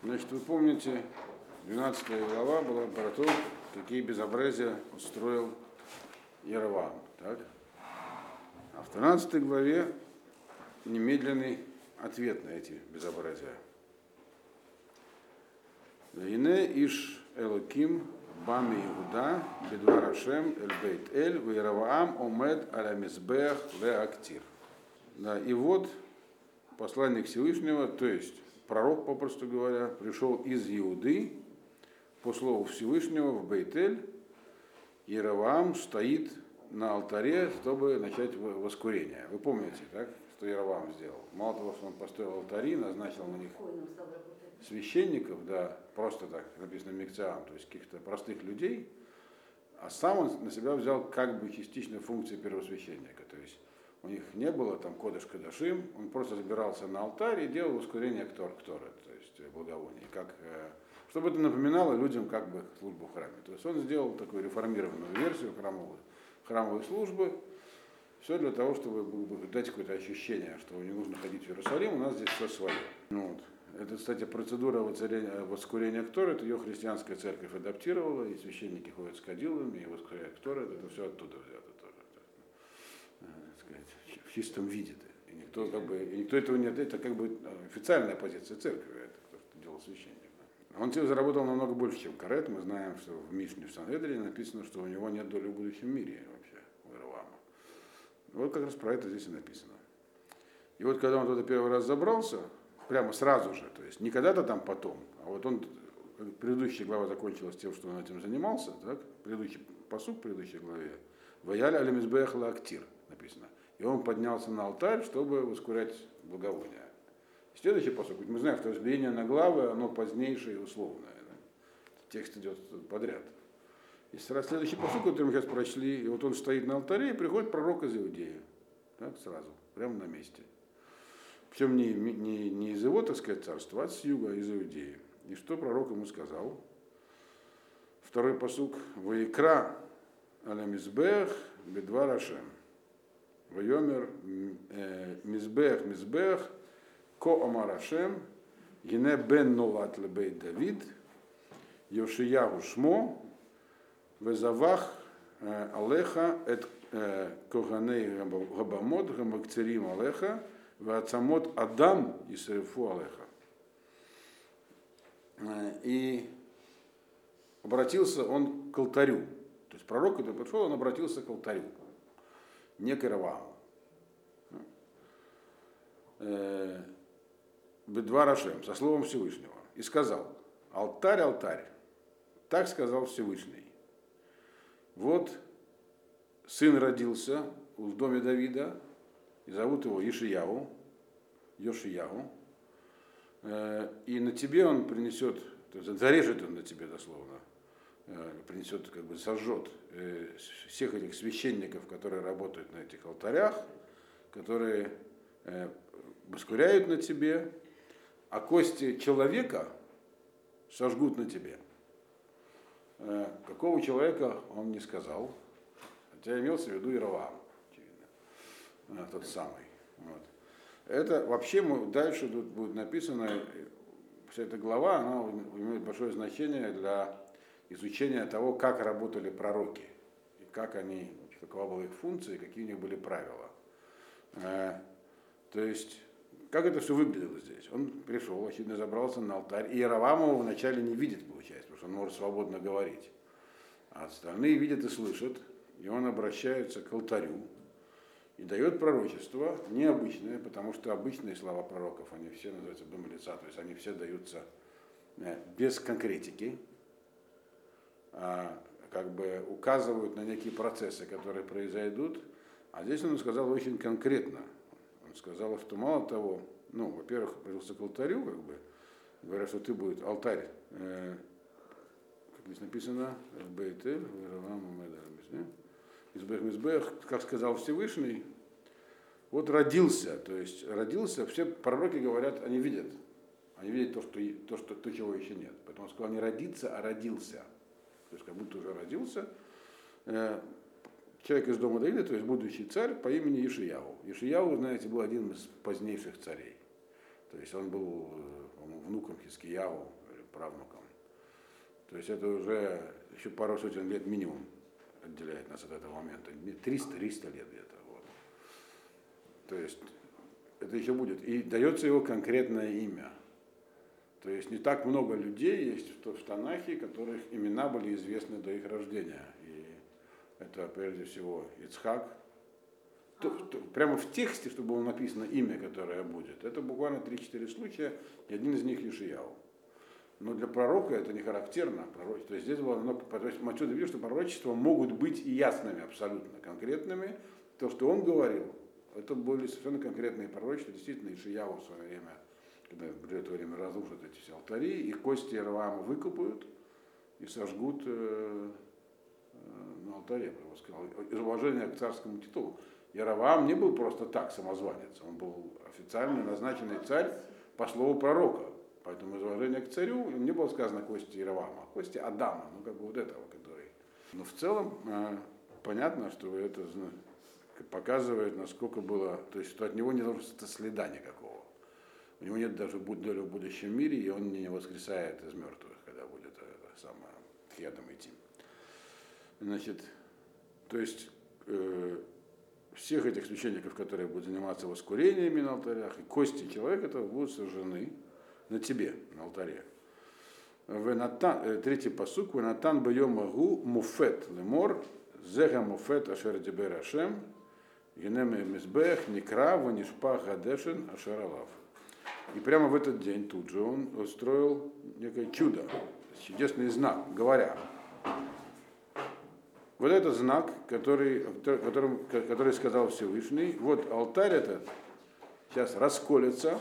Значит, вы помните, 12 глава была про то, какие безобразия устроил Яровам. Так? А в 13 главе немедленный ответ на эти безобразия. Ине иш элоким бами Иуда бедварашем эль бейт эль вейраваам омед аля мизбех леактир. Да, и вот посланник Всевышнего, то есть пророк, попросту говоря, пришел из Иуды по слову Всевышнего в Бейтель, и Раваам стоит на алтаре, чтобы начать воскурение. Вы помните, так, что Яровам сделал? Мало того, что он построил алтари, назначил на них священников, да, просто так написано Мекциам, то есть каких-то простых людей, а сам он на себя взял как бы частично функции первосвященника. То есть у них не было там кодыш кадашим, он просто забирался на алтарь и делал ускорение ктор ктора, то есть благовоние, как, э, чтобы это напоминало людям как бы службу в храме. То есть он сделал такую реформированную версию храмовой, храмовой службы, все для того, чтобы дать какое-то ощущение, что не нужно ходить в Иерусалим, у нас здесь все свое. Ну, вот. Это, кстати, процедура воскурения Ктора, это ее христианская церковь адаптировала, и священники ходят с кадилами, и воскуряют Ктора, это все оттуда взято в чистом виде. И никто, как бы, и никто этого нет, это как бы официальная позиция церкви, это то, что делал священник. Он заработал намного больше, чем Карет. Мы знаем, что в Мишне в Санедре написано, что у него нет доли в будущем мире вообще, у Иравама. Вот как раз про это здесь и написано. И вот когда он туда первый раз забрался, прямо сразу же, то есть не когда-то там потом, а вот он, предыдущая глава закончилась тем, что он этим занимался, так? предыдущий посуд предыдущей главе, Ваяль алимизбех актир написано. И он поднялся на алтарь, чтобы воскурять благовония. Следующий посок. Мы знаем, что разделение на главы, оно позднейшее и условное. Да? Текст идет подряд. И следующий посок, который мы сейчас прочли, и вот он стоит на алтаре, и приходит пророк из Иудеи. Так, сразу, прямо на месте. Причем не, не, не из его, так сказать, царства, а с юга, из Иудеи. И что пророк ему сказал? Второй посук. Ваикра алямизбех бедва рашем. Вайомер Мизбех Мизбех Ко Омарашем Гене Бен Нолат Лебейт Давид Йошиягу Шмо Везавах Алеха Эт Коганей Габамот Гамакцерим Алеха Вацамот Адам Исрефу Алеха. И обратился он к алтарю. То есть пророк, который пришел, он обратился к алтарю не к Ираваму. Э, Бедва Рашем, со словом Всевышнего, и сказал, алтарь, алтарь, так сказал Всевышний. Вот сын родился в доме Давида, и зовут его Ишияу, Йошияу, э, и на тебе он принесет, то есть зарежет он на тебе дословно, принесет, как бы сожжет э, всех этих священников, которые работают на этих алтарях, которые э, воскуряют на тебе, а кости человека сожгут на тебе. Какого человека он не сказал, хотя имелся в виду Иравам, очевидно, тот самый. Вот. Это вообще дальше тут будет написано, вся эта глава, она имеет большое значение для изучение того, как работали пророки, и как они, какова была их функция, и какие у них были правила. Э, то есть, как это все выглядело здесь? Он пришел, очевидно, забрался на алтарь, и Яровам его вначале не видит, получается, потому что он может свободно говорить. А остальные видят и слышат, и он обращается к алтарю, и дает пророчество необычное, потому что обычные слова пророков, они все называются дом то есть они все даются э, без конкретики, как бы указывают на некие процессы, которые произойдут. А здесь он сказал очень конкретно. Он сказал, что мало того, ну, во-первых, пришелся к алтарю, как бы, говорят, что ты будет алтарь, э, как здесь написано, Бейтель, Избех, как сказал Всевышний, вот родился, то есть родился, все пророки говорят, они видят, они видят то, что, то, что, то чего еще нет. Поэтому он сказал не родиться, а родился то есть как будто уже родился, э, человек из дома Давида, то есть будущий царь по имени Ишияу. Ишияу, знаете, был один из позднейших царей. То есть он был, по-моему, внуком Хискияву правнуком. То есть это уже еще пару сотен лет минимум отделяет нас от этого момента. 300-300 лет где-то. Вот. То есть это еще будет. И дается его конкретное имя. То есть не так много людей есть в Танахе, которых имена были известны до их рождения. И это прежде всего Ицхак. То, то, прямо в тексте, чтобы было написано имя, которое будет. Это буквально 3-4 случая, и один из них Ишияу. Но для пророка это не характерно. То есть здесь было много, то есть мы отсюда видим, что пророчества могут быть и ясными, абсолютно конкретными. То, что он говорил, это были совершенно конкретные пророчества, действительно, Ишияву в свое время, когда это время разрушат эти все алтари, и кости Равама выкопают и сожгут э, э, на алтаре, я сказал, из уважения к царскому титулу. Яровам не был просто так самозванец, он был официально назначенный царь по слову пророка. Поэтому из уважения к царю не было сказано кости Яровама, а кости Адама, ну как бы вот этого, который. Но в целом э, понятно, что это показывает, насколько было, то есть что от него не должно следа никакого. У него нет даже доли в будущем мире, и он не воскресает из мертвых, когда будет это самое хедом идти. Значит, то есть э, всех этих священников, которые будут заниматься воскурениями на алтарях, и кости человека этого будут сожжены на тебе, на алтаре. Венатан, э, третий посук, Венатан бьем магу муфет лемор, зега муфет ашер дибер ашем, Генеме Мизбех, Некра, Ванишпа, Гадешин, Ашаралав. И прямо в этот день тут же он устроил некое чудо, чудесный знак, говоря, вот этот знак, который, которым, который сказал Всевышний, вот алтарь этот сейчас расколется,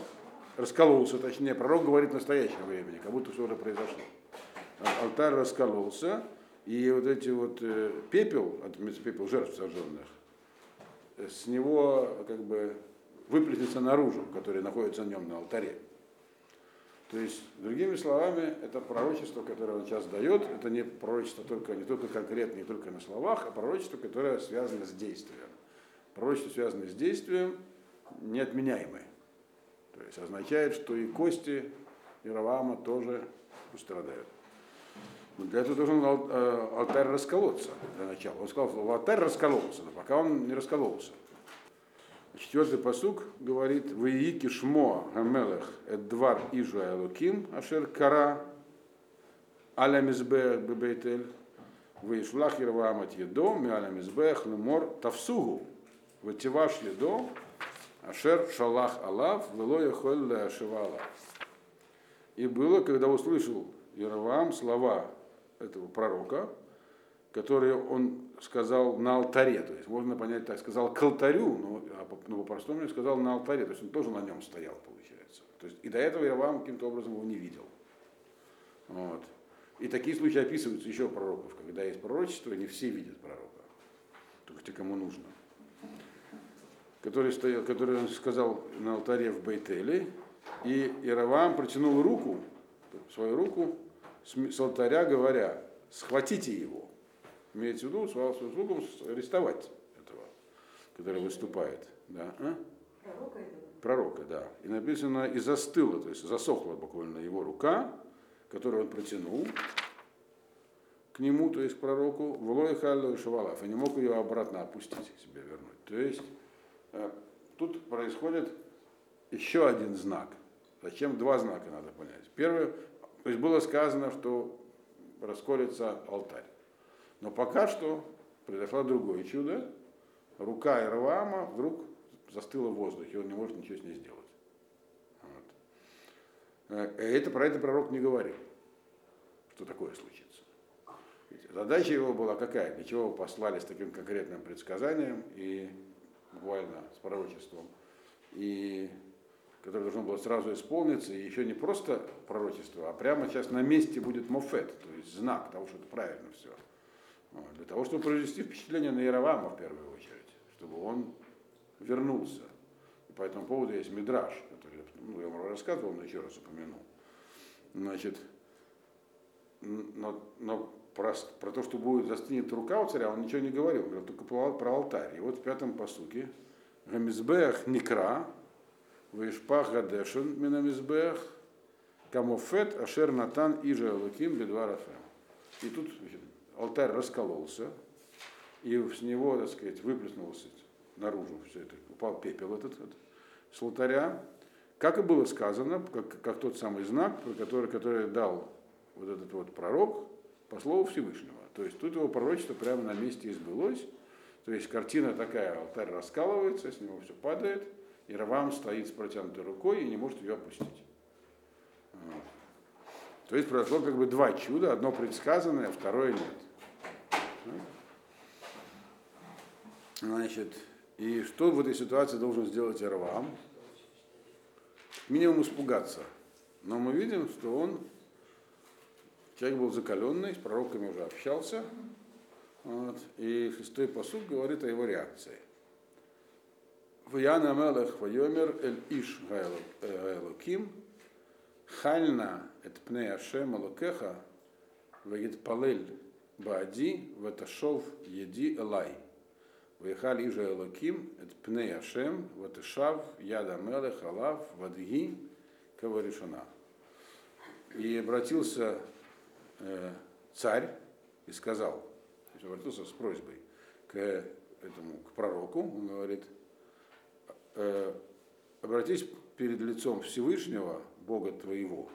раскололся, точнее, пророк говорит в настоящем времени, как будто все уже произошло. Алтарь раскололся, и вот эти вот э, пепел, пепел жертв сожженных, с него как бы выплеснется наружу, который находится на нем на алтаре. То есть, другими словами, это пророчество, которое он сейчас дает, это не пророчество только, не только конкретно, не только на словах, а пророчество, которое связано с действием. Пророчество, связанное с действием, неотменяемое. То есть означает, что и кости Иравама тоже пострадают. Но для этого должен алтарь расколоться для начала. Он сказал, что алтарь раскололся, но пока он не раскололся. Четвертый посук говорит, «Ваики шмо гамелех эдвар ижу элуким ашер кара аля мизбех бебейтель вейшлах Ерваамат едо миаля мизбех лемор тавсугу вативаш едо ашер шалах алав вело яхоль ашевала». И было, когда услышал Ерваам слова этого пророка, которые он сказал на алтаре, то есть можно понять так, сказал к алтарю, но, а ну, по-простому сказал на алтаре, то есть он тоже на нем стоял, получается. То есть, и до этого я вам каким-то образом его не видел. Вот. И такие случаи описываются еще у пророков, когда есть пророчество, не все видят пророка, только те, кому нужно. Который, стоял, который сказал на алтаре в Бейтеле, и Иераваам протянул руку, свою руку с алтаря, говоря, схватите его. Имеется в виду, своим слугам арестовать этого, который выступает. Да? А? Пророка Пророка, да. И написано, и застыла, то есть засохла буквально его рука, которую он протянул к нему, то есть к пророку, в Лойхаллу и Шавалав, и не мог ее обратно опустить, себе вернуть. То есть э, тут происходит еще один знак. Зачем два знака надо понять? Первый, то есть было сказано, что расколется алтарь. Но пока что произошло другое чудо. Рука Ирвама вдруг застыла в воздухе, он не может ничего с ней сделать. Вот. Э, это, про это пророк не говорил, что такое случится. Задача его была какая? Для чего его послали с таким конкретным предсказанием и буквально с пророчеством. И которое должно было сразу исполниться, и еще не просто пророчество, а прямо сейчас на месте будет мофет, то есть знак того, что это правильно все. Вот, для того, чтобы произвести впечатление на Яровама в первую очередь, чтобы он вернулся. И по этому поводу есть мидраж, который ну, я вам рассказывал, но еще раз упомянул. Значит, но, но про, про то, что будет застынет рука у царя, он ничего не говорил, он говорил только про, про алтарь. И вот в пятом посуке Гамизбех Никра, Вишпах Гадешин Минамизбех, Камофет Ашер Натан Иже Луким Бедварафем. И тут значит, алтарь раскололся, и с него, так сказать, выплеснулся наружу все это, упал пепел этот, этот с алтаря, как и было сказано, как, как тот самый знак, который, который дал вот этот вот пророк по слову Всевышнего. То есть тут его пророчество прямо на месте избылось. То есть картина такая, алтарь раскалывается, с него все падает, и Равам стоит с протянутой рукой и не может ее опустить. Вот. То есть произошло как бы два чуда, одно предсказанное, а второе нет. Значит, и что в этой ситуации должен сделать Равам? Минимум испугаться. Но мы видим, что он Человек был закаленный, с пророками уже общался. Вот, и шестой посуд говорит о его реакции. Ваяна Мелех Вайомер Эль Иш Гайлоким Хальна Эт Пне Ашем Алокеха Вагит Палель Баади Ваташов Еди Элай Ваяхаль Иже Элоким Эт Пне Ашем Ваташав Яда Мелех Алав Вадги Каваришана. И обратился э, царь и сказал, то есть обратился с просьбой к этому, к пророку, он говорит, э, обратись перед лицом Всевышнего, Бога твоего,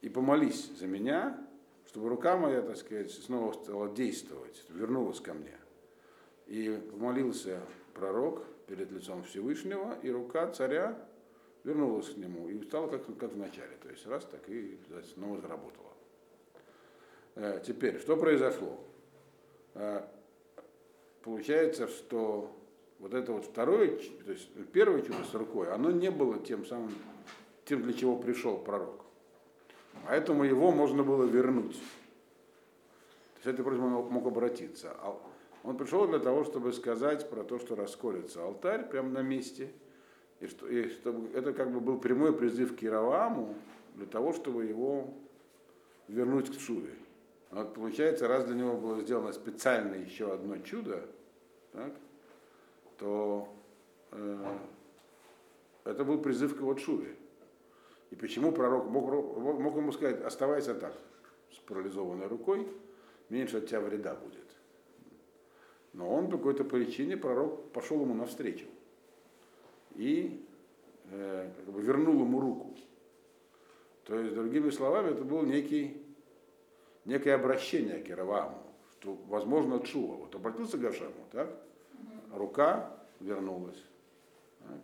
и помолись за меня, чтобы рука моя, так сказать, снова стала действовать, вернулась ко мне. И помолился пророк перед лицом Всевышнего, и рука царя вернулась к нему, и стала как, как в начале. То есть раз так и снова заработала. Э, теперь, что произошло? Э, получается, что вот это вот второе, то есть первое чудо с рукой, оно не было тем самым, тем, для чего пришел пророк. Поэтому его можно было вернуть. То есть это просьба мог обратиться. А он пришел для того, чтобы сказать про то, что расколется алтарь прямо на месте. И, что, и чтобы это как бы был прямой призыв к Яроваму для того, чтобы его вернуть к Шуве. Вот получается, раз для него было сделано специально еще одно чудо, так, то э, это был призыв к его шуве. И почему пророк мог, мог ему сказать, оставайся так, с парализованной рукой, меньше от тебя вреда будет. Но он по какой-то причине, пророк пошел ему навстречу и э, как бы вернул ему руку. То есть, другими словами, это был некий некое обращение к Ираваму, что, возможно, Чува. Вот обратился к Гашему, так? Рука вернулась. Так?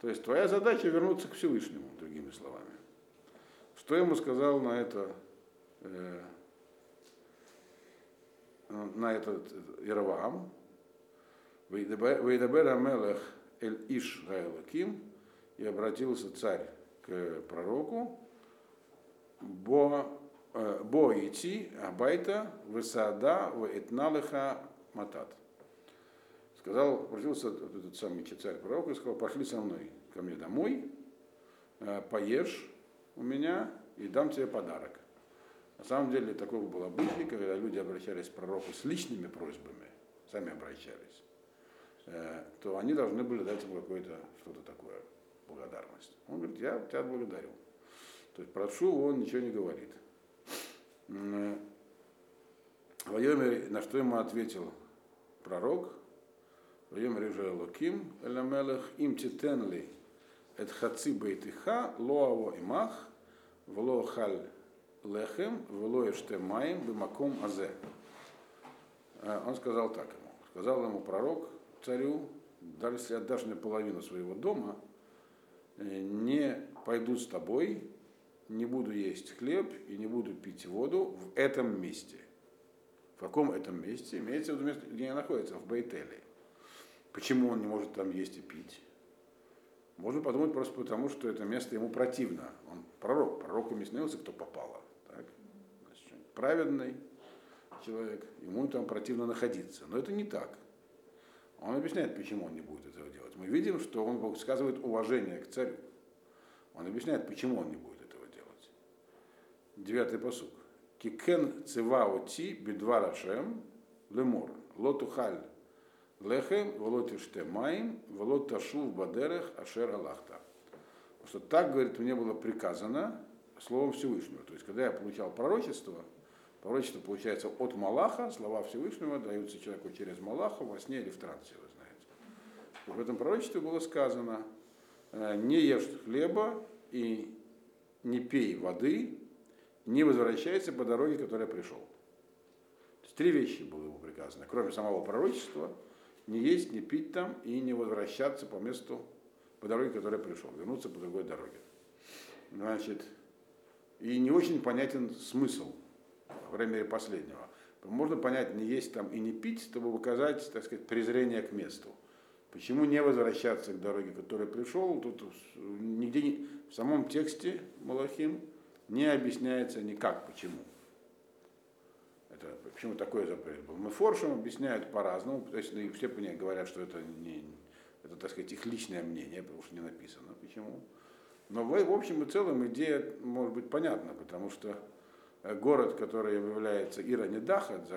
То есть твоя задача вернуться к Всевышнему, другими словами. Что ему сказал на это, э, на этот Иравам? Вейдабер Амелех Эль Иш Гайлаким, и обратился царь к пророку, бо Э, бо идти абайта в этналыха матат. Сказал, обратился этот самый царь пророк и сказал, пошли со мной ко мне домой, э, поешь у меня и дам тебе подарок. На самом деле такого был обычай, когда люди обращались к пророку с личными просьбами, сами обращались, э, то они должны были дать ему какое-то что-то такое, благодарность. Он говорит, я тебя благодарю. То есть прошу, он ничего не говорит. Вайомер, на что ему ответил пророк, Вайомер же Луким, Эламелех, им титенли, эт хаци бейтиха, лоаво имах, вло халь лехем, вло эште маем, бимаком азе. А, он сказал так ему, сказал ему пророк, царю, даже если отдашь мне половину своего дома, э, не пойду с тобой, не буду есть хлеб и не буду пить воду в этом месте. В каком этом месте? Имеется в виду место, где они находятся, в Бейтеле. Почему он не может там есть и пить? Можно подумать просто потому, что это место ему противно. Он пророк, пророками снился, кто попало. Праведный человек, ему там противно находиться. Но это не так. Он объясняет, почему он не будет этого делать. Мы видим, что он высказывает уважение к царю. Он объясняет, почему он не будет девятый посук. Кикен циваоти бедвар Ашем лемор. Лотухаль лехем, волотиште маим, волоташу в бадерех ашер аллахта. Что так, говорит, мне было приказано словом Всевышнего. То есть, когда я получал пророчество, пророчество получается от Малаха, слова Всевышнего даются человеку через Малаха во сне или в трансе, вы знаете. В этом пророчестве было сказано, «Э, не ешь хлеба и не пей воды, не возвращайся по дороге, которой я пришел. То есть три вещи было ему приказано, кроме самого пророчества, не есть, не пить там и не возвращаться по месту, по дороге, которой я пришел, вернуться по другой дороге. Значит, и не очень понятен смысл, по крайней мере, последнего. Можно понять, не есть там и не пить, чтобы показать, так сказать, презрение к месту. Почему не возвращаться к дороге, к которой пришел? Тут нигде не, в самом тексте Малахим не объясняется никак, почему. Это, почему такой запрет был. Мы форшем объясняют по-разному, то есть ну, и все говорят, что это, не, это, так сказать, их личное мнение, потому что не написано. Почему? Но в, общем и целом идея может быть понятна, потому что город, который является Иранидахат,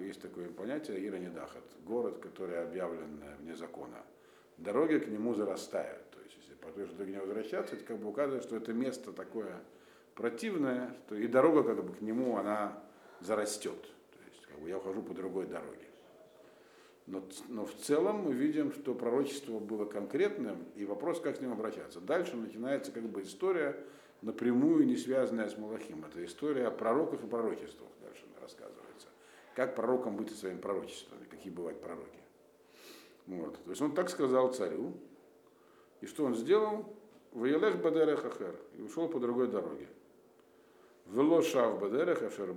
есть такое понятие Иранидахат, город, который объявлен э, вне закона, дороги к нему зарастают. То есть, если по той же дороге не возвращаться, это как бы указывает, что это место такое противное, что и дорога как бы к нему, она зарастет. То есть, как бы я ухожу по другой дороге. Но, но в целом мы видим, что пророчество было конкретным, и вопрос, как с ним обращаться. Дальше начинается как бы история, напрямую не связанная с Малахим. Это история о пророках и пророчествах дальше рассказывается. Как пророкам быть со своими пророчествами, какие бывают пророки. Вот. То есть он так сказал царю, и что он сделал? Ваелех бадерех ахер, и ушел по другой дороге. Вело шав бадерех ашер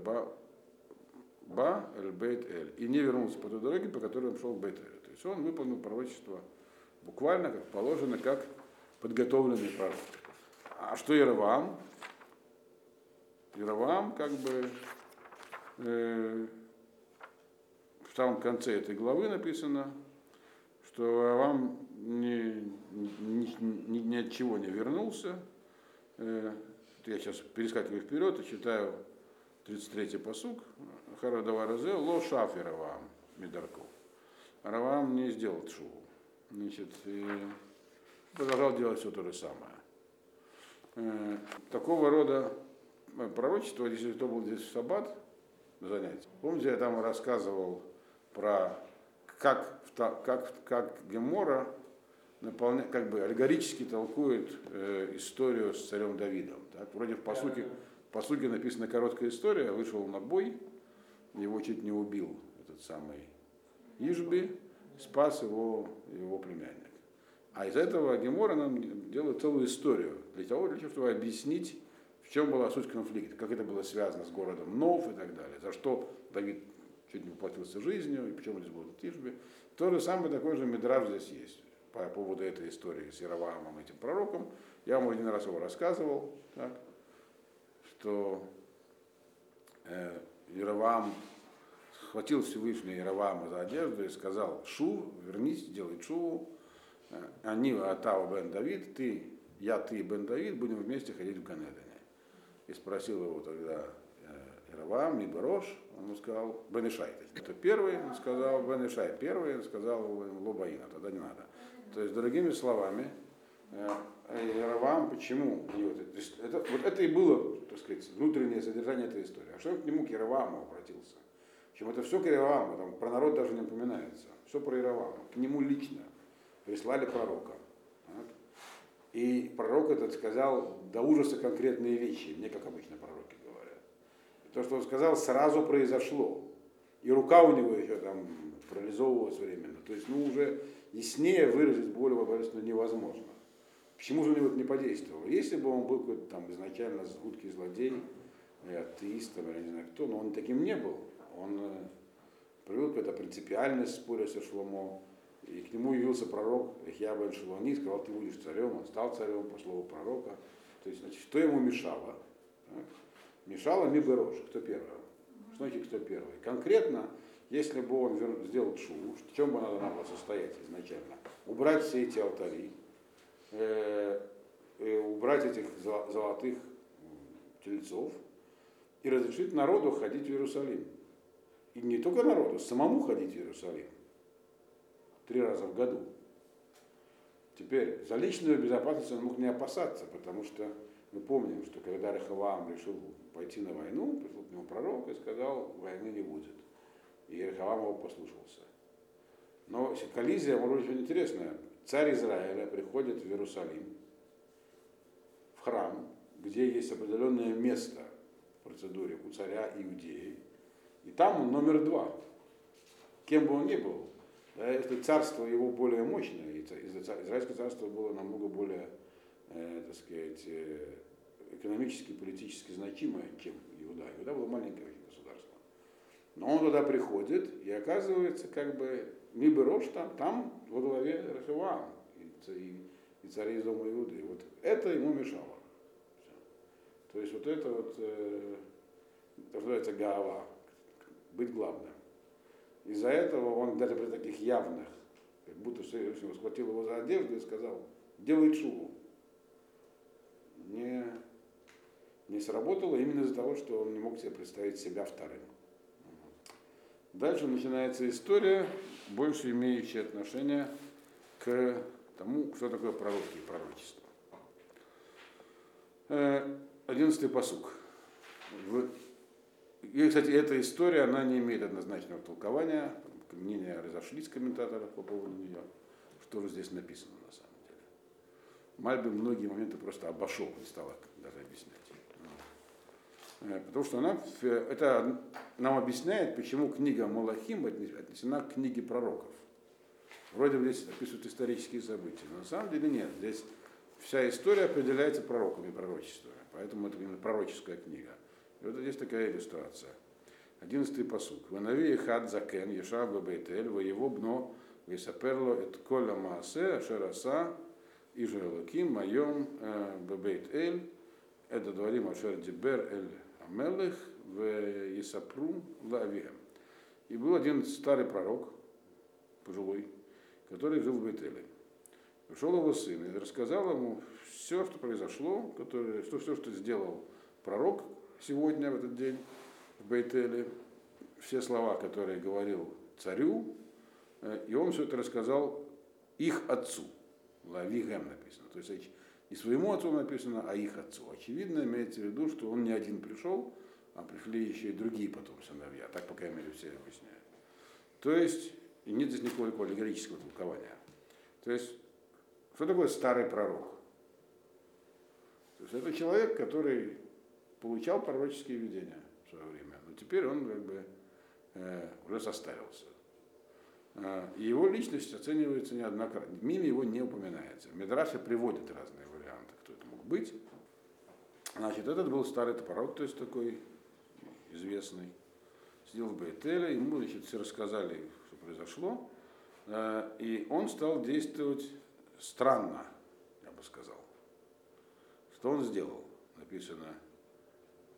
ба эль бейт эль. И не вернулся по той дороге, по которой он шел в бейт эль. То есть он выполнил пророчество буквально, как положено, как подготовленный пророк. А что Яровам? Яровам как бы э, в самом конце этой главы написано, что Яровам ни, ни, ни, ни от чего не вернулся. Э, я сейчас перескакиваю вперед и читаю 33-й посук. Харадаваразе ло шафи Раваам Медарков. Раваам не сделал шуву. Значит, и продолжал делать все то же самое. Э, такого рода пророчество, если кто был здесь в Саббат, занятие. Помните, я там рассказывал про как, как, как Гемора наполня, как бы аллегорически толкует э, историю с царем Давидом. Так? Вроде в посуке, в посуке написана короткая история, вышел на бой, его чуть не убил этот самый Ижби, спас его, его племянник. А из этого Гемора нам делает целую историю для того, для того, чтобы объяснить, в чем была суть конфликта, как это было связано с городом Нов и так далее, за что Давид чуть не поплатился жизнью, и почему здесь был Тишби. То же самое, такой же Мидраж здесь есть по поводу этой истории с Яровамом, этим пророком. Я вам один раз его рассказывал, так, что э, Яровам схватил Всевышний Яровама за одежду и сказал, Шу, вернись, делай Шу, они Атава бен Давид, ты, я, ты бен Давид, будем вместе ходить в Ганедане. И спросил его тогда Яровам, не Барош, он ему сказал, Бенешай. Это первый, он сказал, Бенешай первый, он сказал Лобаина, тогда не надо. То есть, другими словами, Яровам, почему? И вот, это, это, вот это и было, так сказать, внутреннее содержание этой истории. А что к нему к Яроваму обратился? Чем это все к Яроваму, там про народ даже не упоминается. Все про Яровама. К нему лично прислали пророка. Так? И пророк этот сказал до ужаса конкретные вещи, мне как обычно пророки говорят. И то, что он сказал, сразу произошло. И рука у него еще там парализовывалась временно. То есть, ну, уже яснее выразить более божественно невозможно. Почему же он вот не подействовал? Если бы он был какой-то там изначально жуткий злодей, или атеист, или не знаю кто, но он таким не был. Он э, привел какую-то принципиальность споря со Шломо, и к нему явился пророк Эхья бен сказал, ты будешь царем, он стал царем по слову пророка. То есть, значит, что ему мешало? Так? Мешало Миберош, кто первый? Что значит, кто первый? Конкретно, если бы он сделал шуву, в чем бы надо было состоять изначально? Убрать все эти алтари, Э, э, убрать этих золотых тельцов и разрешить народу ходить в Иерусалим. И не только народу, самому ходить в Иерусалим. Три раза в году. Теперь, за личную безопасность он мог не опасаться, потому что Мы помним, что когда Рахаваам решил пойти на войну, пришел к нему пророк и сказал, войны не будет. И Рахаваам его послушался. Но коллизия, может быть, интересная. Царь Израиля приходит в Иерусалим, в храм, где есть определенное место в процедуре у царя Иудеи, и там он номер два. Кем бы он ни был, да, если царство его более мощное, и израильское царство было намного более, э, так сказать, э, экономически, политически значимое, чем Иуда. Иуда было маленькое государство. Но он туда приходит, и оказывается, как бы, Миберош там, там во главе Рахиваам и, и, царей из дома Иуды. Вот это ему мешало. Все. То есть вот это вот, э, называется гава, быть главным. Из-за этого он даже при таких явных, как будто Всевышний схватил его за одежду и сказал, делай шубу. Не, не сработало именно из-за того, что он не мог себе представить себя вторым. Дальше начинается история, больше имеющая отношение к тому, что такое пророки и пророчество. Э, одиннадцатый посук. И, кстати, эта история, она не имеет однозначного толкования. Мнения разошлись комментаторов по поводу нее. Что же здесь написано на самом деле. Мальби многие моменты просто обошел, не стал даже объяснять. Э, потому что она, это нам объясняет, почему книга Малахим отнесена к книге пророков. Вроде бы здесь описывают исторические события, но на самом деле нет. Здесь вся история определяется пророками, пророчествами. Поэтому это именно пророческая книга. И вот здесь такая иллюстрация. Одиннадцатый посук. Ванави хад закен ешав бейтель, его бно висаперло эт коля маасе ашераса и желаким моем э, бебейт эль, это дворим ашер дибер эль амелых в Исапру лавием. И был один старый пророк, пожилой, который жил в Бейтеле. Пришел его сын и рассказал ему все, что произошло, которое, что, все, что сделал пророк, сегодня, в этот день, в Бейтеле, все слова, которые говорил царю, э, и он все это рассказал их отцу. Лавигем написано. То есть не своему отцу написано, а их отцу. Очевидно, имеется в виду, что он не один пришел, а пришли еще и другие потом сыновья. Так, по крайней мере, все объясняют. То есть, и нет здесь никакого аллегорического толкования. То есть, что такое старый пророк? То есть это человек, который получал пророческие видения в свое время, но теперь он как бы э, уже состарился. Э, и его личность оценивается неоднократно. В его не упоминается. Медраша приводит разные варианты, кто это мог быть. Значит, этот был старый пророк, то есть такой известный. Сидел в Бейтеле, ему значит, все рассказали, что произошло. Э, и он стал действовать странно, я бы сказал. Что он сделал? Написано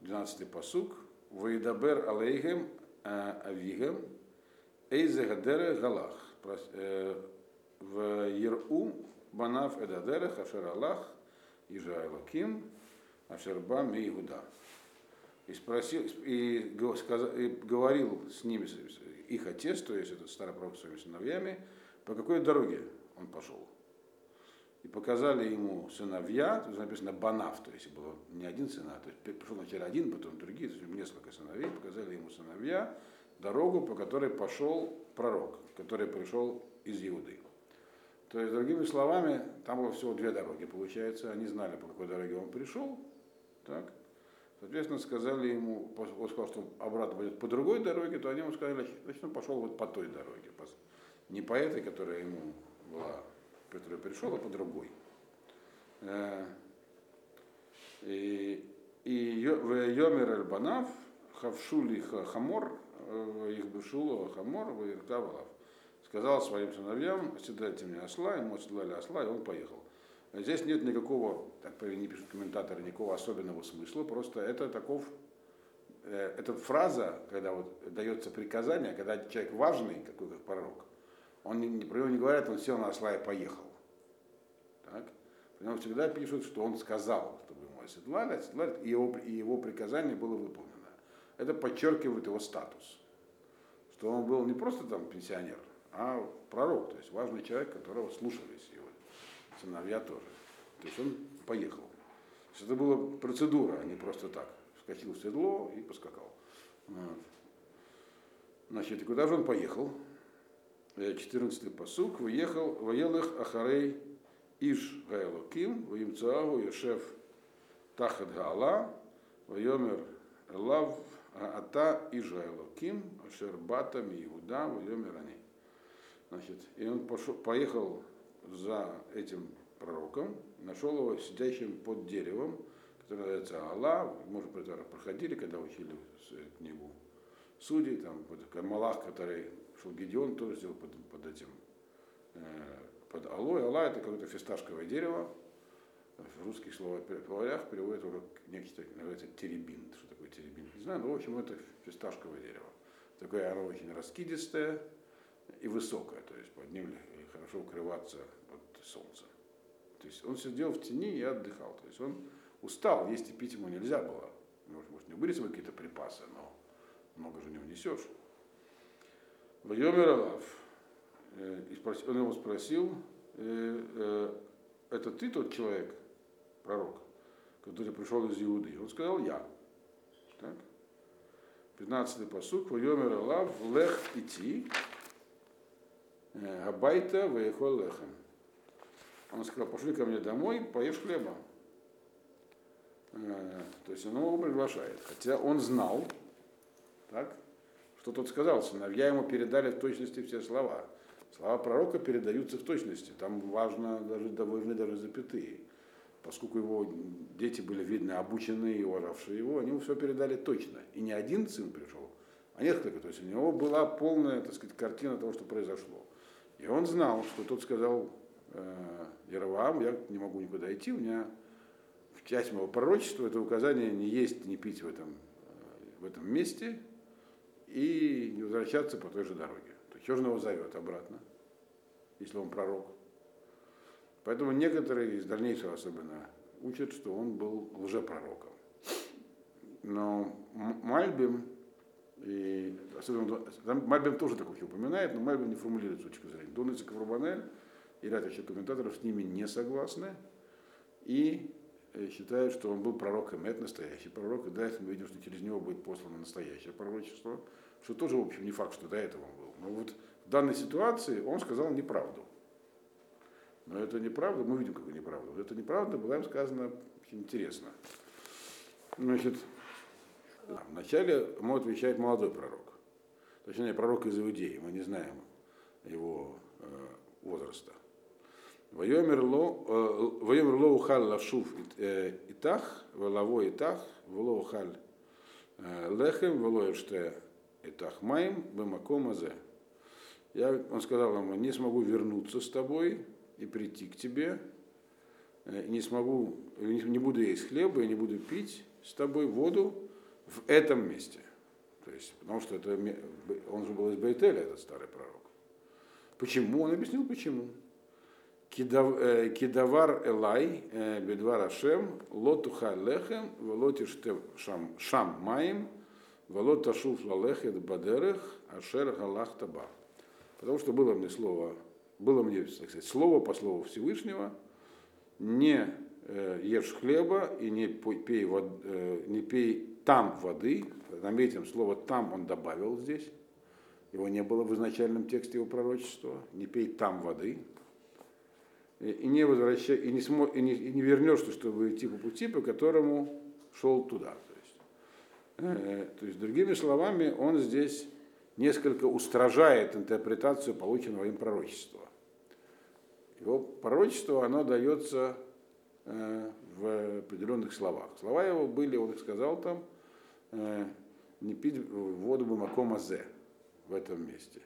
12-й посук, Ваидабер алейхем э, авигем, эйзегадере галах. Э, в Еру банав эдадере хашер Аллах, Ижаэлаким, Ашерба Мейгуда. И спросил, и, сказал, и говорил с ними, их отец, то есть этот старый пророк своими сыновьями, по какой дороге он пошел и показали ему сыновья, тут написано Банав, то есть было не один сын, а то есть пришел вначале один, потом другие, то есть несколько сыновей, показали ему сыновья дорогу, по которой пошел пророк, который пришел из Иуды. То есть, другими словами, там было всего две дороги, получается, они знали, по какой дороге он пришел, так, Соответственно, сказали ему, он сказал, что обратно пойдет по другой дороге, то они ему сказали, значит, он пошел вот по той дороге, не по этой, которая ему была который пришел, а по другой. Э, и, и Йомер Эльбанав, Хавшули Хамор, э, их бешуло Хамор, Ваиртавалав. Сказал своим сыновьям, оседайте мне осла, ему оседлали осла, и он поехал. Здесь нет никакого, так не пишут комментаторы, никакого особенного смысла, просто это таков, э, эта фраза, когда вот дается приказание, когда человек важный, какой как пророк, он не, про него не говорят, он сел на осла и поехал. Так? Про него всегда пишут, что он сказал, чтобы ему оседлали, оседлали, и его, и его приказание было выполнено. Это подчеркивает его статус. Что он был не просто там пенсионер, а пророк, то есть важный человек, которого слушались его сыновья тоже. То есть он поехал. есть это была процедура, а не просто так. Вскочил в седло и поскакал. Вот. Значит, и куда же он поехал? 14-й посук. Выехал, воел их Ахарей Иш Гайлоким, Ваимцуагу Йошев Тахат Гаала, Вайомер Лав Ата Иш Гайлоким, Ашер Бата Иуда, Вайомер Ани. Значит, и он пошел, поехал за этим пророком, нашел его сидящим под деревом, которое называется Алла, может быть, проходили, когда учили книгу судей, там, Малах, который шел Гедеон, тоже сделал под, под этим, э, под алой. Алла это какое-то фисташковое дерево, в русских словарях переводят уже некий, называется теребин. Что такое теребин? Не знаю, но в общем это фисташковое дерево. Такое оно очень раскидистое и высокое, то есть под ним хорошо укрываться от солнца. То есть он сидел в тени и отдыхал. То есть он устал, есть и пить ему нельзя было. Может, может не были свои какие-то припасы, но много же не унесешь. Вайомер Алав. Э, он его спросил, э, э, это ты тот человек, пророк, который пришел из Иуды? Он сказал, я. Так? 15-й посук. Вайомер Алав, лех идти, габайта веехол лехем. Он сказал, пошли ко мне домой, поешь хлеба. То есть он его приглашает. Хотя он знал, так, что тот сказал, сыновья ему передали в точности все слова. Слова пророка передаются в точности. Там важно даже, довольны даже запятые. Поскольку его дети были видны, обученные и уважавшие его, они ему все передали точно. И не один сын пришел, а несколько. То есть у него была полная, так сказать, картина того, что произошло. И он знал, что тот сказал э, Яровам, я не могу никуда идти, у меня часть моего пророчества это указание не есть, не пить в этом, э, в этом месте, и не возвращаться по той же дороге. То есть он его зовет обратно, если он пророк. Поэтому некоторые из дальнейшего особенно учат, что он был лжепророком. Но Мальбим, и особенно, там Мальбим тоже такое упоминает, но Мальбим не формулирует с точки зрения. Дон Ицеков Рубанель и ряд еще комментаторов с ними не согласны и э, считают, что он был пророком, это настоящий пророк, и дальше мы видим, что через него будет послано настоящее пророчество что тоже, в общем, не факт, что до этого он был. Но вот в данной ситуации он сказал неправду. Но это неправда, мы видим, как неправда. Это неправда была им сказана очень интересно. Значит, вначале ему отвечает молодой пророк. Точнее, пророк из Иудеи, мы не знаем его э, возраста. Вайомер ло ухаль лашув итах, велаво итах, вело ухаль лехем, вело эште это Ахмаим Бамакомазе. Я, он сказал ему, не смогу вернуться с тобой и прийти к тебе, э, не смогу, не буду есть хлеба и не буду пить с тобой воду в этом месте. То есть, потому что это, он же был из Бейтеля, этот старый пророк. Почему? Он объяснил, почему. Э, кидавар Элай, э, Бедвар Ашем, Лотуха Лехем, Волотиш Шам Маим, Волод ташуф лалехет бадерех ашер галах таба. Потому что было мне слово, было мне, так сказать, слово по слову Всевышнего, не ешь хлеба и не пей, вод, э, не пей там воды. Заметим, слово там он добавил здесь. Его не было в изначальном тексте его пророчества. Не пей там воды. И не, возвращай, и не, смо, и не, и не вернешься, чтобы идти по пути, по которому шел туда. Э, то есть, другими словами, он здесь несколько устражает интерпретацию полученного им пророчества. Его пророчество, оно дается э, в определенных словах. Слова его были, он их сказал там, э, не пить воду бумаком азе в этом месте.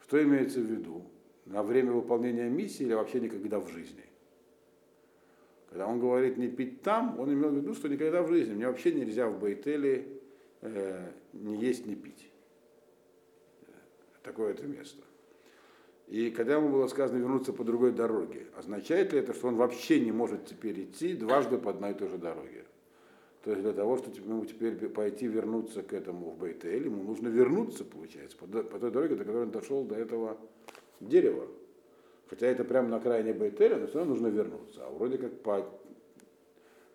Что имеется в виду? На время выполнения миссии или вообще никогда в жизни? Когда он говорит не пить там, он имел в виду, что никогда в жизни. Мне вообще нельзя в Бейтеле э, не есть, не пить. Такое это место. И когда ему было сказано вернуться по другой дороге, означает ли это, что он вообще не может теперь идти дважды по одной и той же дороге? То есть для того, чтобы ему теперь пойти вернуться к этому в Бейтель, ему нужно вернуться, получается, по, той дороге, до которой он дошел до этого дерева. Хотя это прямо на окраине Бейтеля, но все равно нужно вернуться. А вроде как по,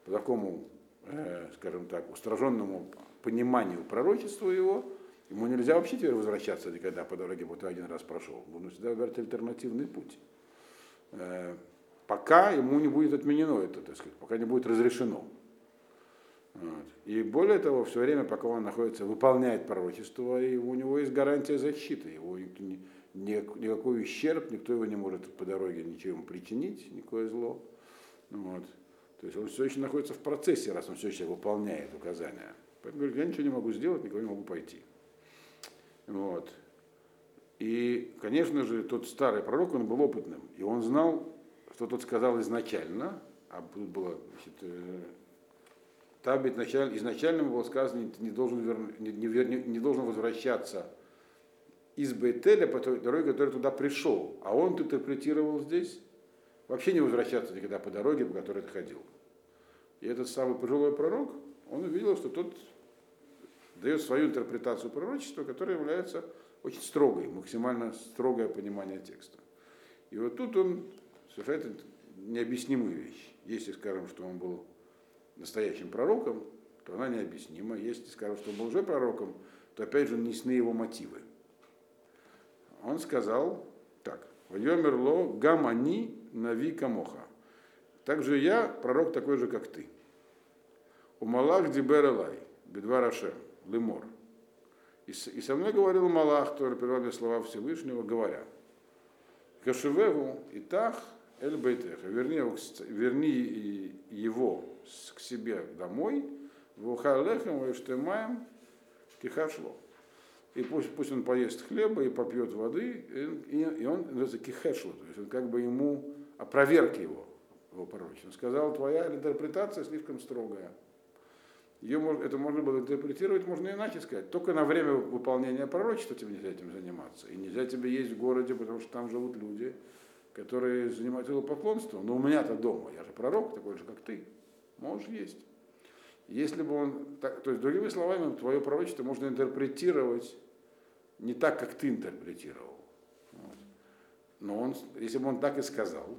по такому, э, скажем так, устраженному пониманию пророчества его, ему нельзя вообще теперь возвращаться никогда по дороге, вот один раз прошел. Нужно всегда выбирать альтернативный путь. Э, пока ему не будет отменено это, так сказать, пока не будет разрешено. Вот. И более того, все время, пока он находится, выполняет пророчество, и у него есть гарантия защиты. Его ни, ни, никакой ущерб, никто его не может по дороге ничем причинить, никакое зло. Вот. То есть он все еще находится в процессе, раз он все еще выполняет указания. Поэтому говорит, я ничего не могу сделать, никого не могу пойти. Вот. И, конечно же, тот старый пророк, он был опытным, и он знал, что тот сказал изначально, а тут было, значит, э, ведь изначально, изначально было сказано, не должен, вер, не, не, не должен возвращаться из Бейтеля по той дороге, который туда пришел. А он интерпретировал здесь вообще не возвращаться никогда по дороге, по которой ты ходил. И этот самый пожилой пророк, он увидел, что тот дает свою интерпретацию пророчества, которая является очень строгой, максимально строгое понимание текста. И вот тут он совершает необъяснимую вещь. Если скажем, что он был настоящим пророком, то она необъяснима. Если скажем, что он был уже пророком, то опять же неясны его мотивы. Он сказал так, Вайомерло гамани нави камоха. Также я пророк такой же, как ты. У Малах дибер бедва рашем, лемор. И, и со мной говорил Малах, который перевел мне слова Всевышнего, говоря, Кашевеву и тах эль бейтеха, верни, верни его к себе домой, в ухалехем, и штемаем, кихашло. И пусть, пусть он поест хлеба и попьет воды, и, и он называется кихешло, то есть он как бы ему опроверг его, его пророчество. Он сказал, твоя интерпретация слишком строгая. Ее, это можно было интерпретировать, можно иначе сказать. Только на время выполнения пророчества тебе нельзя этим заниматься. И нельзя тебе есть в городе, потому что там живут люди, которые занимаются поклонством. Но у меня-то дома, я же пророк, такой же, как ты. Можешь есть. Если бы он, так, то есть, другими словами, твое пророчество можно интерпретировать не так, как ты интерпретировал. Вот. Но он, если бы он так и сказал,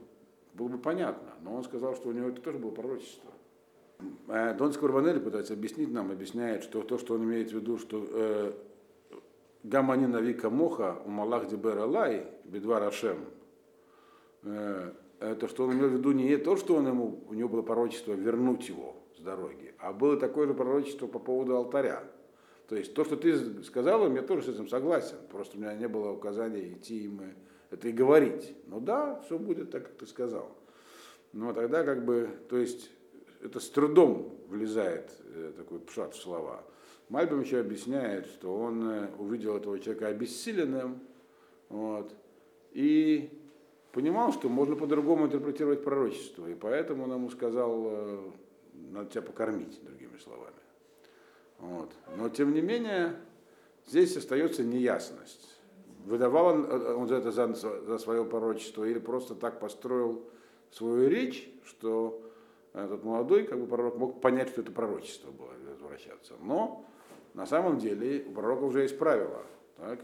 было бы понятно. Но он сказал, что у него это тоже было пророчество. Э, Дон Скорбанель пытается объяснить нам, объясняет, что то, что он имеет в виду, что э, Гамани Навика Моха, у Малах Дибер Алай, Бедвар Ашем, э, это что он имел в виду не то, что он ему, у него было пророчество вернуть его с дороги, а было такое же пророчество по поводу алтаря. То есть то, что ты сказал, я тоже с этим согласен. Просто у меня не было указания идти им это и говорить. Ну да, все будет так, как ты сказал. Но тогда как бы, то есть это с трудом влезает э, такой пшат в слова. Мальбим еще объясняет, что он э, увидел этого человека обессиленным, вот, и понимал, что можно по-другому интерпретировать пророчество, и поэтому он ему сказал, э, надо тебя покормить, другими словами. Вот. Но тем не менее, здесь остается неясность. Выдавал он, он за это за, за свое пророчество или просто так построил свою речь, что этот молодой как бы пророк мог понять, что это пророчество было, возвращаться. Но на самом деле у пророка уже есть правила. Так?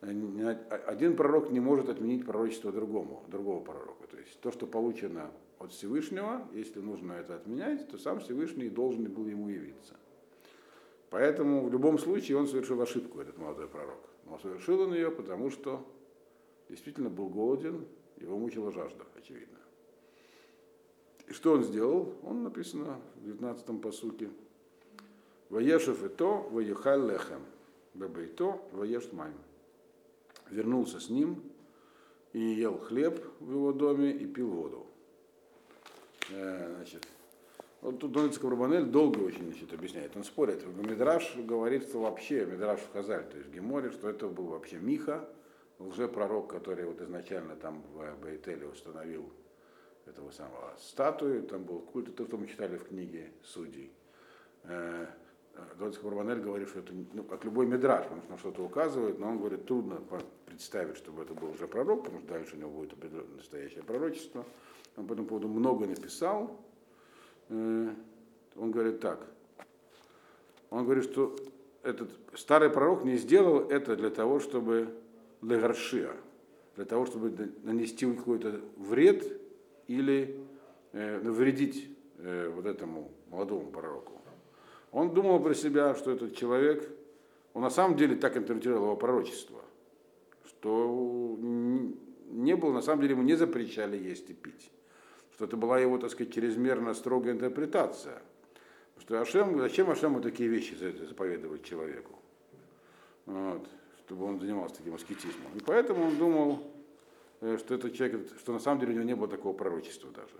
Один пророк не может отменить пророчество другому, другого пророка. То есть то, что получено от Всевышнего, если нужно это отменять, то сам Всевышний должен был ему явиться. Поэтому в любом случае он совершил ошибку, этот молодой пророк. Но совершил он ее, потому что действительно был голоден, его мучила жажда, очевидно. И что он сделал? Он написано в 19-м посуке. Ваешев и то, ваехай лехем. Бебейто, ваеш майм. Вернулся с ним и ел хлеб в его доме и пил воду. Э, значит, вот тут Донецк Рабанель долго очень значит, объясняет, он спорит. Мидраш говорит, что вообще, Мидраш в Хазаль, то есть в Геморе, что это был вообще Миха, лжепророк, который вот изначально там в Бейтеле установил этого самого статуи, там был культ, то, что мы читали в книге судей. Э, Донский Барбанель говорит, что это, ну, как любой медраж, потому что что-то указывает, но он говорит, трудно представить, чтобы это был уже пророк, потому что дальше у него будет настоящее пророчество. Он по этому поводу много написал. Э, он говорит так. Он говорит, что этот старый пророк не сделал это для того, чтобы легаршия, для того, чтобы нанести какой-то вред или э, навредить э, вот этому молодому пророку, он думал про себя, что этот человек, он на самом деле так интерпретировал его пророчество, что не было, на самом деле ему не запрещали есть и пить, что это была его, так сказать, чрезмерно строгая интерпретация, что Ашем, зачем Ашему такие вещи заповедовать человеку, вот, чтобы он занимался таким аскетизмом. И поэтому он думал, что этот человек, что на самом деле у него не было такого пророчества даже.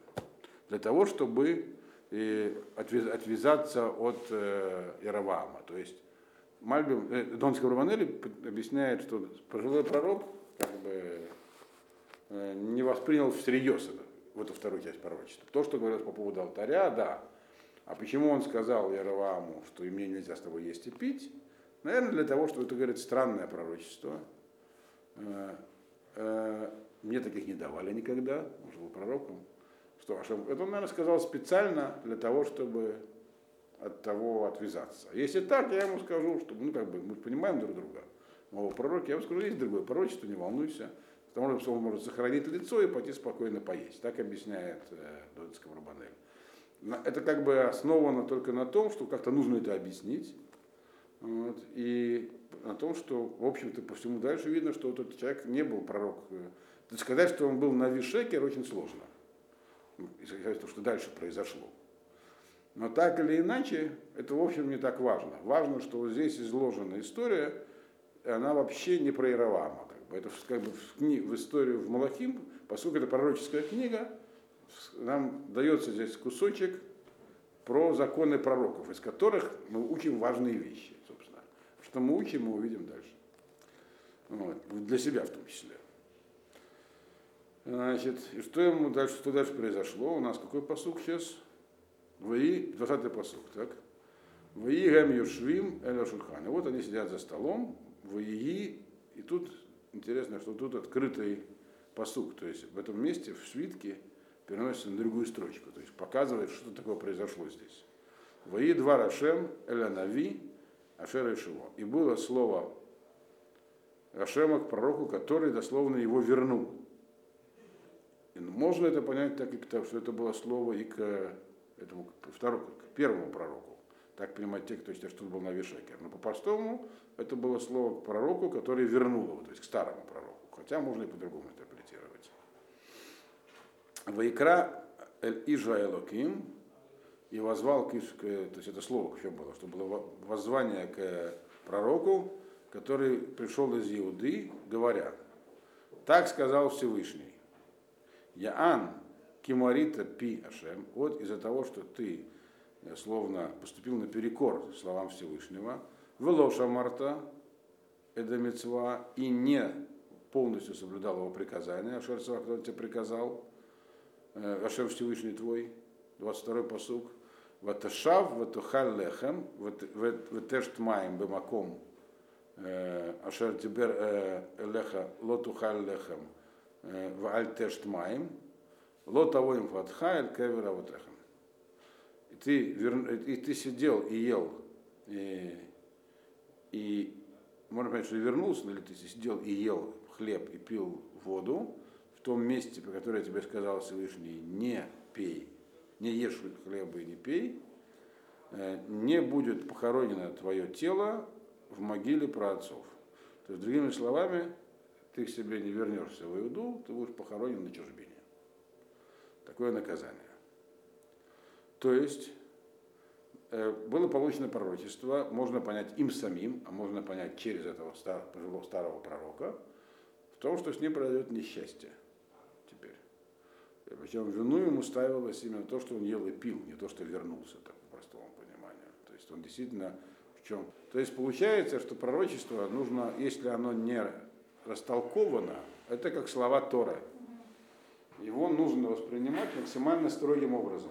Для того, чтобы и отвязаться от э, Яровама. То есть Мальбим, э, Донский Романелли объясняет, что пожилой пророк как бы, э, не воспринял всерьез это, в эту вторую часть пророчества. То, что говорилось по поводу алтаря, да. А почему он сказал Яроваму, что и мне нельзя с тобой есть и пить? Наверное, для того, что это, говорит, странное пророчество. Э, э, мне таких не давали никогда, он же был пророком. Что, это он, наверное, сказал специально для того, чтобы от того отвязаться. Если так, я ему скажу, что ну, как бы, мы понимаем друг друга. Но пророк, я ему скажу, есть другое пророчество, не волнуйся. Потому что он может сохранить лицо и пойти спокойно поесть. Так объясняет э, Додецкий Рабанель. Это как бы основано только на том, что как-то нужно это объяснить. Вот, и на том, что, в общем-то, по всему дальше видно, что вот этот человек не был пророк. То сказать, что он был на Вишекер, очень сложно исходя из того, что дальше произошло. Но так или иначе, это в общем не так важно. Важно, что вот здесь изложена история, и она вообще не про Иеравама. Как бы. Это как бы в, кни... в историю в Малахим, поскольку это пророческая книга, нам дается здесь кусочек про законы пророков, из которых мы учим важные вещи, собственно. Что мы учим, мы увидим дальше. Вот. Для себя в том числе. Значит, и что ему дальше, что дальше произошло? У нас какой посук сейчас? Вои, 20-й посук, так? Вои гам юшвим эля вот они сидят за столом, вои, и тут интересно, что тут открытый посук, то есть в этом месте, в свитке, переносится на другую строчку, то есть показывает, что такое произошло здесь. Вои два Рашем, эля нави, ашера и. И было слово Рашема к пророку, который дословно его вернул. Можно это понять так, что это было слово и к этому к второму, к первому пророку. Так понимать те, кто считает, что был на Вишекер. Но по-простому это было слово к пророку, который вернул его, то есть к старому пророку. Хотя можно и по-другому интерпретировать. Вайкра эль Ижа Элоким и возвал к, то есть это слово еще было, что было воззвание к пророку, который пришел из Иуды, говоря, так сказал Всевышний, Яан Кимарита Пи Ашем, вот из-за того, что ты э, словно поступил наперекор словам Всевышнего, Велоша Марта Эдамицва и не полностью соблюдал его приказания, Ашер кто тебе приказал, э, Ашер Всевышний твой, 22-й посуг, Ваташав, Ватухаль Лехем, Ватешт Маем Бемаком, э, Ашер Тибер Леха Лотухаль Лехем, в альтешт маем, ло того им фатхайль кевера ватехам. И ты, и ты сидел и ел, и, и можно понять, что вернулся, или ты сидел и ел хлеб и пил воду в том месте, по которое я тебе сказал Всевышний, не пей, не ешь хлеба и не пей, не будет похоронено твое тело в могиле праотцов. То есть, другими словами, ты к себе не вернешься в Иуду, ты будешь похоронен на чужбине. Такое наказание. То есть э, было получено пророчество, можно понять им самим, а можно понять через этого старого, старого пророка, в том, что с ним произойдет несчастье теперь. Причем вину ему ставилось именно то, что он ел и пил, не то, что вернулся, так по простому пониманию. То есть он действительно в чем. То есть получается, что пророчество нужно, если оно не растолковано, это как слова Торы. Его нужно воспринимать максимально строгим образом.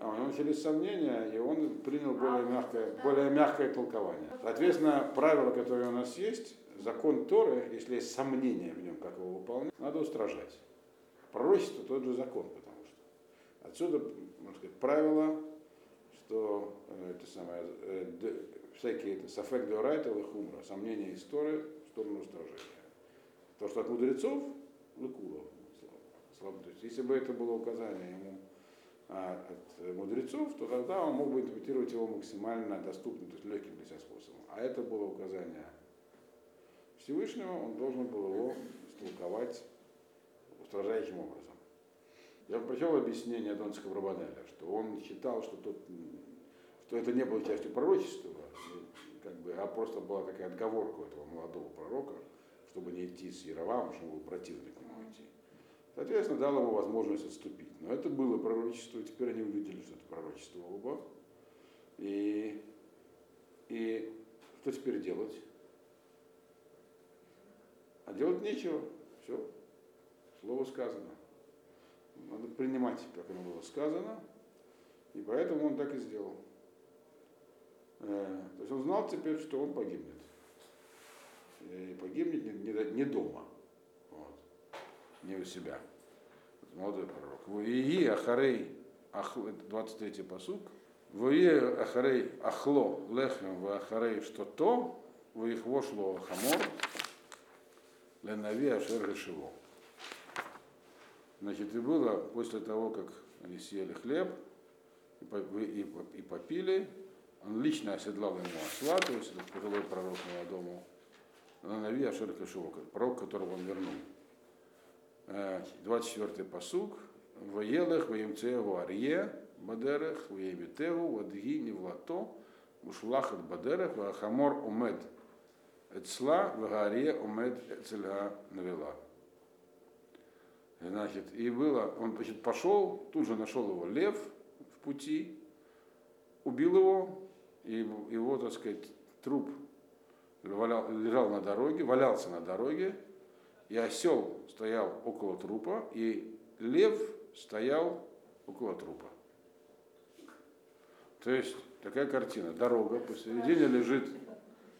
А у него начались сомнения, и он принял более мягкое, более мягкое толкование. Соответственно, правило, которое у нас есть, закон Торы, если есть сомнения в нем, как его выполнять, надо устражать. Пророчество тот же закон, потому что отсюда, можно сказать, правило, что э, это самое, э, всякие это, сафек деорайта и хумра, сомнения из Торы в сторону устражения. То, что от мудрецов. То есть, если бы это было указание ему а, от мудрецов, то тогда он мог бы интерпретировать его максимально доступным, то есть легким для себя способом. А это было указание Всевышнего, он должен был его истолковать устражающим образом. Я прочел объяснение Донского Рабанеля, что он считал, что, тот, что это не было частью пророчества, как бы, а просто была такая отговорка у этого молодого пророка, чтобы не идти с Яровам, чтобы был противник ему идти. Соответственно, дал ему возможность отступить. Но это было пророчество, и теперь они увидели, что это пророчество оба. И, и что теперь делать? А делать нечего. Все. Слово сказано. Надо принимать, как оно было сказано. И поэтому он так и сделал. Э, то есть он знал теперь, что он погибнет. И погибнет не, не, не дома. Вот. Не у себя. Молодой пророк. Вуии Ахарей, 23-й посук. Вуии Ахарей Ахло Лехем в Ахарей что то, в их вошло Хамор, Ленави Ашер Решево. Значит, и было после того, как они съели хлеб и попили, он лично оседлал ему осла, то есть этот пожилой пророк молодому, Нави Ашер Решево, пророк, которого он вернул. 24-й посуг. Воелых, воемцееву арье, бадерех, воемитеву, вадги, невлато, мушлахат бадерех, вахамор умед эцла, вагарье умед эцельга навела. Значит, и было, он значит, пошел, тут же нашел его лев в пути, убил его, и его, так сказать, труп валял, лежал на дороге, валялся на дороге, и осел стоял около трупа, и лев стоял около трупа. То есть такая картина. Дорога, посередине лежит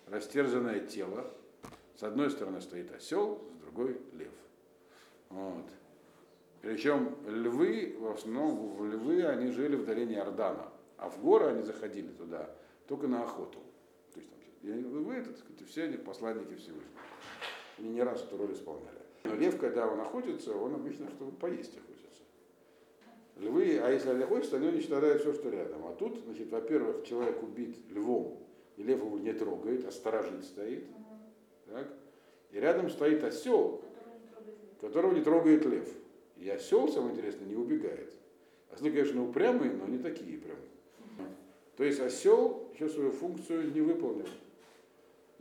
растерзанное тело. С одной стороны стоит осел, с другой лев. Вот. Причем львы, в основном львы, они жили в долине Ордана, а в горы они заходили туда только на охоту. Там, львы, это, так все они посланники Всевышнего. Они не раз эту роль исполняли. Но лев, когда он охотится, он обычно, чтобы поесть охотится. Львы, а если они охотятся, они уничтожают все, что рядом. А тут, значит, во-первых, человек убит львом, и лев его не трогает, а сторожит стоит. Так? И рядом стоит осел, которого не трогает лев. И осел, самое интересное, не убегает. Ослы, конечно, упрямые, но не такие прям. То есть осел еще свою функцию не выполнил.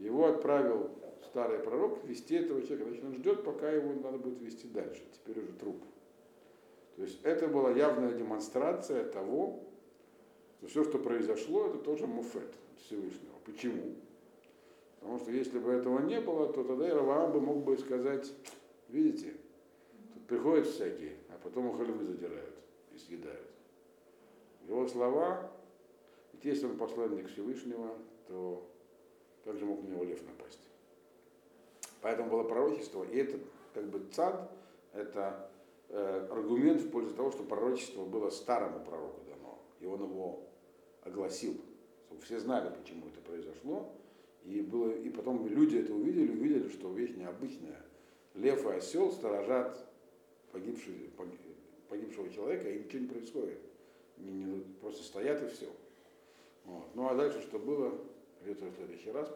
Его отправил старый пророк вести этого человека. Значит, он ждет, пока его надо будет вести дальше. Теперь уже труп. То есть это была явная демонстрация того, что все, что произошло, это тоже муфет Всевышнего. Почему? Потому что если бы этого не было, то тогда Ираваам бы мог бы сказать, видите, тут приходят всякие, а потом львы задирают и съедают. Его слова, ведь если он посланник Всевышнего, то как же мог на него лев напасть? Поэтому было пророчество, и этот как бы цад, это э, аргумент в пользу того, что пророчество было старому пророку дано, и он его огласил. Чтобы все знали, почему это произошло, и, было, и потом люди это увидели, увидели, что вещь необычная. Лев и осел сторожат погибший, погибшего человека, и ничего не происходит. Не, просто стоят и все. Вот. Ну а дальше что было, придется в следующий раз.